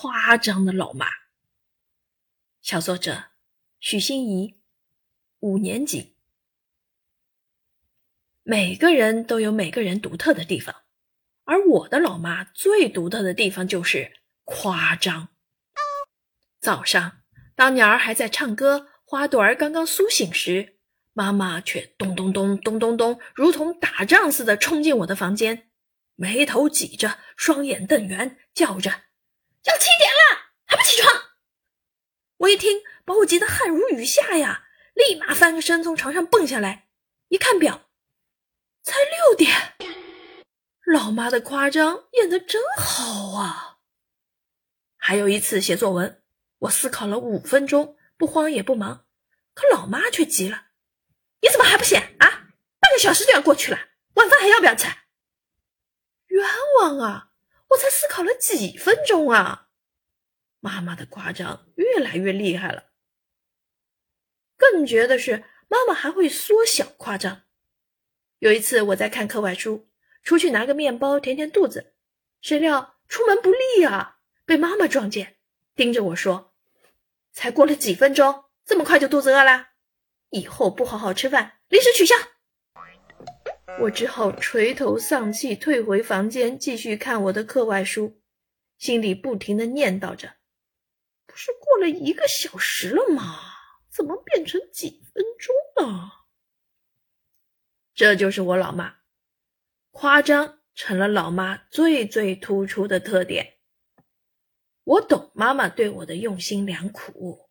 夸张的老妈。小作者许欣怡，五年级。每个人都有每个人独特的地方，而我的老妈最独特的地方就是夸张。早上，当鸟儿还在唱歌，花朵儿刚刚苏醒时，妈妈却咚咚咚咚咚咚，如同打仗似的冲进我的房间，眉头挤着，双眼瞪圆，叫着：“要七点了，还不起床！”我一听，把我急得汗如雨下呀，立马翻个身从床上蹦下来，一看表，才六点。老妈的夸张演得真好啊！还有一次写作文。我思考了五分钟，不慌也不忙，可老妈却急了：“你怎么还不写啊？半个小时就要过去了，晚饭还要不要吃？”冤枉啊！我才思考了几分钟啊！妈妈的夸张越来越厉害了。更绝的是，妈妈还会缩小夸张。有一次我在看课外书，出去拿个面包填填肚子，谁料出门不利啊，被妈妈撞见，盯着我说。才过了几分钟，这么快就肚子饿了？以后不好好吃饭，临时取消。我只好垂头丧气退回房间，继续看我的课外书，心里不停的念叨着：是过了一个小时了吗？怎么变成几分钟了？这就是我老妈，夸张成了老妈最最突出的特点。我懂妈妈对我的用心良苦。